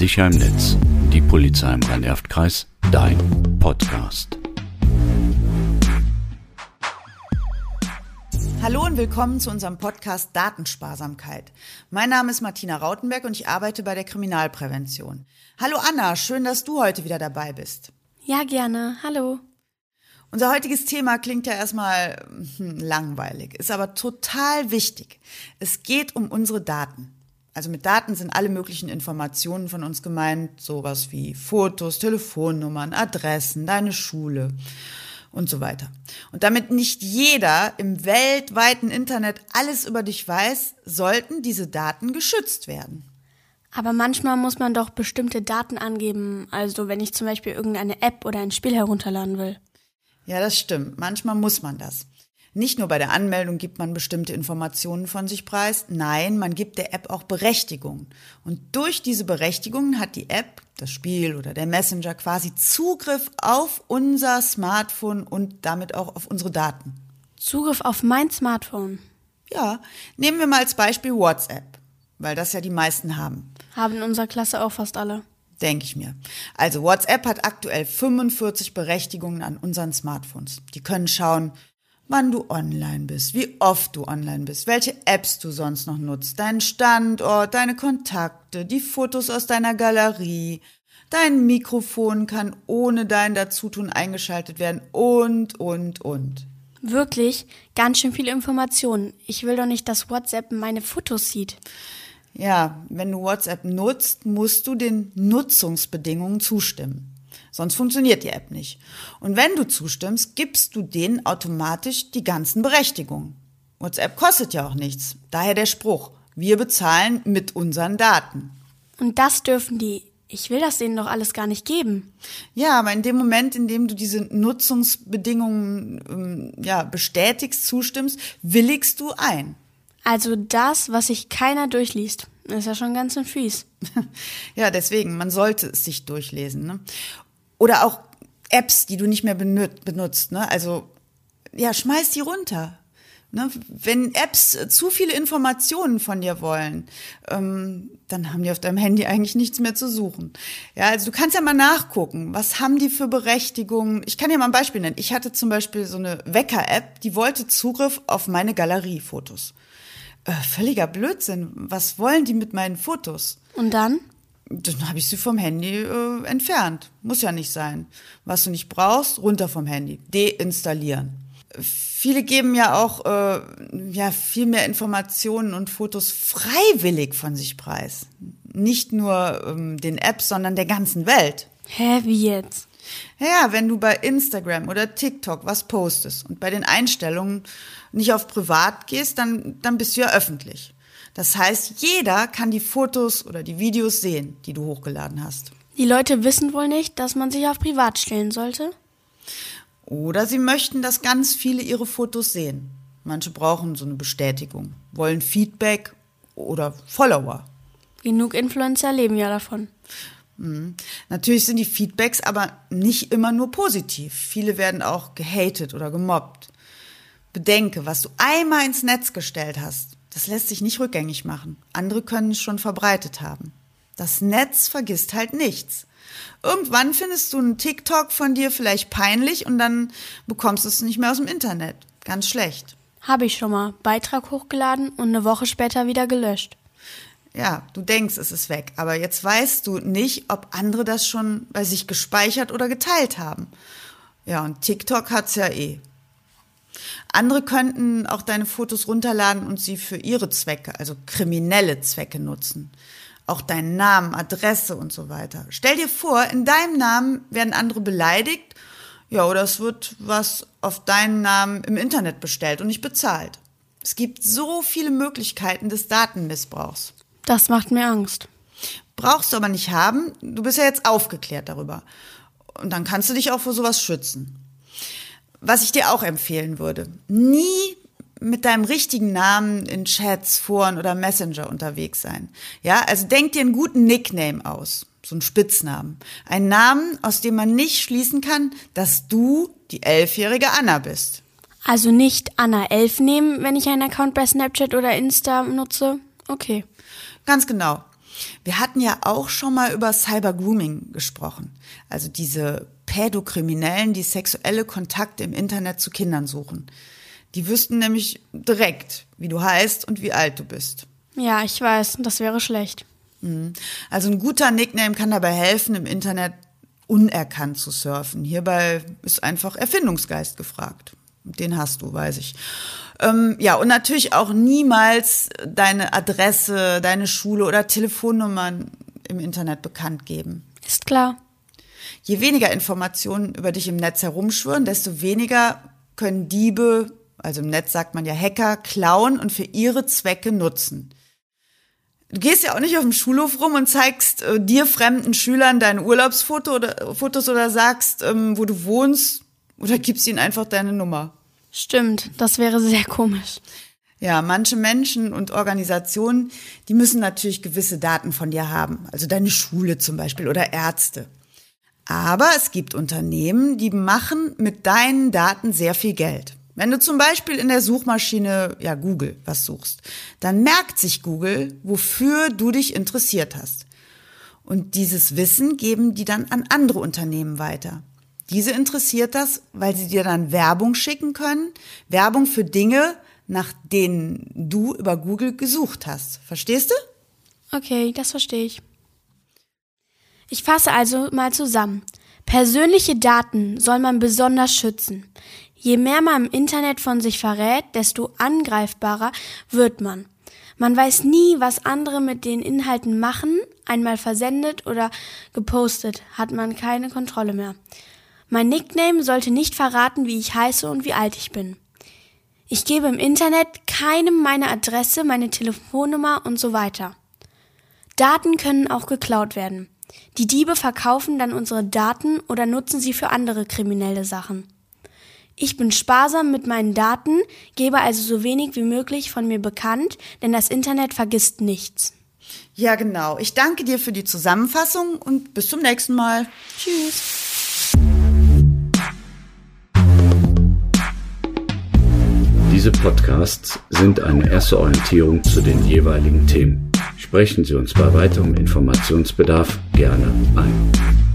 Sicher im Netz. Die Polizei im Rhein-Erft-Kreis. Dein Podcast. Hallo und willkommen zu unserem Podcast Datensparsamkeit. Mein Name ist Martina Rautenberg und ich arbeite bei der Kriminalprävention. Hallo Anna, schön, dass du heute wieder dabei bist. Ja, gerne. Hallo. Unser heutiges Thema klingt ja erstmal hm, langweilig, ist aber total wichtig. Es geht um unsere Daten. Also mit Daten sind alle möglichen Informationen von uns gemeint, sowas wie Fotos, Telefonnummern, Adressen, deine Schule und so weiter. Und damit nicht jeder im weltweiten Internet alles über dich weiß, sollten diese Daten geschützt werden. Aber manchmal muss man doch bestimmte Daten angeben, also wenn ich zum Beispiel irgendeine App oder ein Spiel herunterladen will. Ja, das stimmt. Manchmal muss man das. Nicht nur bei der Anmeldung gibt man bestimmte Informationen von sich preis, nein, man gibt der App auch Berechtigungen. Und durch diese Berechtigungen hat die App, das Spiel oder der Messenger quasi Zugriff auf unser Smartphone und damit auch auf unsere Daten. Zugriff auf mein Smartphone? Ja, nehmen wir mal als Beispiel WhatsApp, weil das ja die meisten haben. Haben in unserer Klasse auch fast alle denke ich mir. Also WhatsApp hat aktuell 45 Berechtigungen an unseren Smartphones. Die können schauen, wann du online bist, wie oft du online bist, welche Apps du sonst noch nutzt, deinen Standort, deine Kontakte, die Fotos aus deiner Galerie. Dein Mikrofon kann ohne dein Dazutun eingeschaltet werden und, und, und. Wirklich? Ganz schön viele Informationen. Ich will doch nicht, dass WhatsApp meine Fotos sieht. Ja, wenn du WhatsApp nutzt, musst du den Nutzungsbedingungen zustimmen. Sonst funktioniert die App nicht. Und wenn du zustimmst, gibst du denen automatisch die ganzen Berechtigungen. WhatsApp kostet ja auch nichts. Daher der Spruch, wir bezahlen mit unseren Daten. Und das dürfen die. Ich will das denen doch alles gar nicht geben. Ja, aber in dem Moment, in dem du diese Nutzungsbedingungen ähm, ja, bestätigst, zustimmst, willigst du ein. Also das, was sich keiner durchliest, ist ja schon ganz schön fies. ja, deswegen, man sollte es sich durchlesen. Ne? Oder auch Apps, die du nicht mehr benutzt. Ne? Also, ja, schmeiß die runter. Ne, wenn Apps zu viele Informationen von dir wollen, ähm, dann haben die auf deinem Handy eigentlich nichts mehr zu suchen. Ja, also du kannst ja mal nachgucken, was haben die für Berechtigungen. Ich kann dir mal ein Beispiel nennen. Ich hatte zum Beispiel so eine Wecker-App, die wollte Zugriff auf meine Galeriefotos äh, völliger Blödsinn. Was wollen die mit meinen Fotos? Und dann? Dann habe ich sie vom Handy äh, entfernt. Muss ja nicht sein. Was du nicht brauchst, runter vom Handy. Deinstallieren. Viele geben ja auch äh, ja, viel mehr Informationen und Fotos freiwillig von sich preis. Nicht nur ähm, den Apps, sondern der ganzen Welt. Hä, wie jetzt? Ja, wenn du bei Instagram oder TikTok was postest und bei den Einstellungen nicht auf privat gehst, dann, dann bist du ja öffentlich. Das heißt, jeder kann die Fotos oder die Videos sehen, die du hochgeladen hast. Die Leute wissen wohl nicht, dass man sich auf privat stellen sollte? Oder sie möchten, dass ganz viele ihre Fotos sehen. Manche brauchen so eine Bestätigung, wollen Feedback oder Follower. Genug Influencer leben ja davon. Mhm. Natürlich sind die Feedbacks aber nicht immer nur positiv. Viele werden auch gehatet oder gemobbt. Bedenke, was du einmal ins Netz gestellt hast, das lässt sich nicht rückgängig machen. Andere können es schon verbreitet haben. Das Netz vergisst halt nichts. Irgendwann findest du einen TikTok von dir vielleicht peinlich und dann bekommst du es nicht mehr aus dem Internet. Ganz schlecht. Habe ich schon mal. Beitrag hochgeladen und eine Woche später wieder gelöscht. Ja, du denkst, es ist weg, aber jetzt weißt du nicht, ob andere das schon bei sich gespeichert oder geteilt haben. Ja, und TikTok hat's ja eh. Andere könnten auch deine Fotos runterladen und sie für ihre Zwecke, also kriminelle Zwecke nutzen. Auch deinen Namen, Adresse und so weiter. Stell dir vor, in deinem Namen werden andere beleidigt, ja, oder es wird was auf deinen Namen im Internet bestellt und nicht bezahlt. Es gibt so viele Möglichkeiten des Datenmissbrauchs. Das macht mir Angst. Brauchst du aber nicht haben. Du bist ja jetzt aufgeklärt darüber. Und dann kannst du dich auch vor sowas schützen. Was ich dir auch empfehlen würde, nie mit deinem richtigen Namen in Chats, Foren oder Messenger unterwegs sein. Ja, also denk dir einen guten Nickname aus. So einen Spitznamen. Einen Namen, aus dem man nicht schließen kann, dass du die elfjährige Anna bist. Also nicht Anna 11 nehmen, wenn ich einen Account bei Snapchat oder Insta nutze? Okay. Ganz genau. Wir hatten ja auch schon mal über Cybergrooming gesprochen. Also diese Pädokriminellen, die sexuelle Kontakte im Internet zu Kindern suchen. Die wüssten nämlich direkt, wie du heißt und wie alt du bist. Ja, ich weiß, das wäre schlecht. Mhm. Also ein guter Nickname kann dabei helfen, im Internet unerkannt zu surfen. Hierbei ist einfach Erfindungsgeist gefragt. Den hast du, weiß ich. Ähm, ja, und natürlich auch niemals deine Adresse, deine Schule oder Telefonnummern im Internet bekannt geben. Ist klar. Je weniger Informationen über dich im Netz herumschwirren, desto weniger können Diebe, also im Netz sagt man ja Hacker, klauen und für ihre Zwecke nutzen. Du gehst ja auch nicht auf dem Schulhof rum und zeigst äh, dir fremden Schülern deine Urlaubsfotos oder, Fotos oder sagst, ähm, wo du wohnst oder gibst ihnen einfach deine Nummer. Stimmt, das wäre sehr komisch. Ja, manche Menschen und Organisationen, die müssen natürlich gewisse Daten von dir haben, also deine Schule zum Beispiel oder Ärzte. Aber es gibt Unternehmen, die machen mit deinen Daten sehr viel Geld. Wenn du zum Beispiel in der Suchmaschine, ja, Google was suchst, dann merkt sich Google, wofür du dich interessiert hast. Und dieses Wissen geben die dann an andere Unternehmen weiter. Diese interessiert das, weil sie dir dann Werbung schicken können. Werbung für Dinge, nach denen du über Google gesucht hast. Verstehst du? Okay, das verstehe ich. Ich fasse also mal zusammen. Persönliche Daten soll man besonders schützen. Je mehr man im Internet von sich verrät, desto angreifbarer wird man. Man weiß nie, was andere mit den Inhalten machen, einmal versendet oder gepostet, hat man keine Kontrolle mehr. Mein Nickname sollte nicht verraten, wie ich heiße und wie alt ich bin. Ich gebe im Internet keinem meine Adresse, meine Telefonnummer und so weiter. Daten können auch geklaut werden. Die Diebe verkaufen dann unsere Daten oder nutzen sie für andere kriminelle Sachen. Ich bin sparsam mit meinen Daten, gebe also so wenig wie möglich von mir bekannt, denn das Internet vergisst nichts. Ja, genau. Ich danke dir für die Zusammenfassung und bis zum nächsten Mal. Tschüss. Diese Podcasts sind eine erste Orientierung zu den jeweiligen Themen. Sprechen Sie uns bei weiterem Informationsbedarf gerne ein.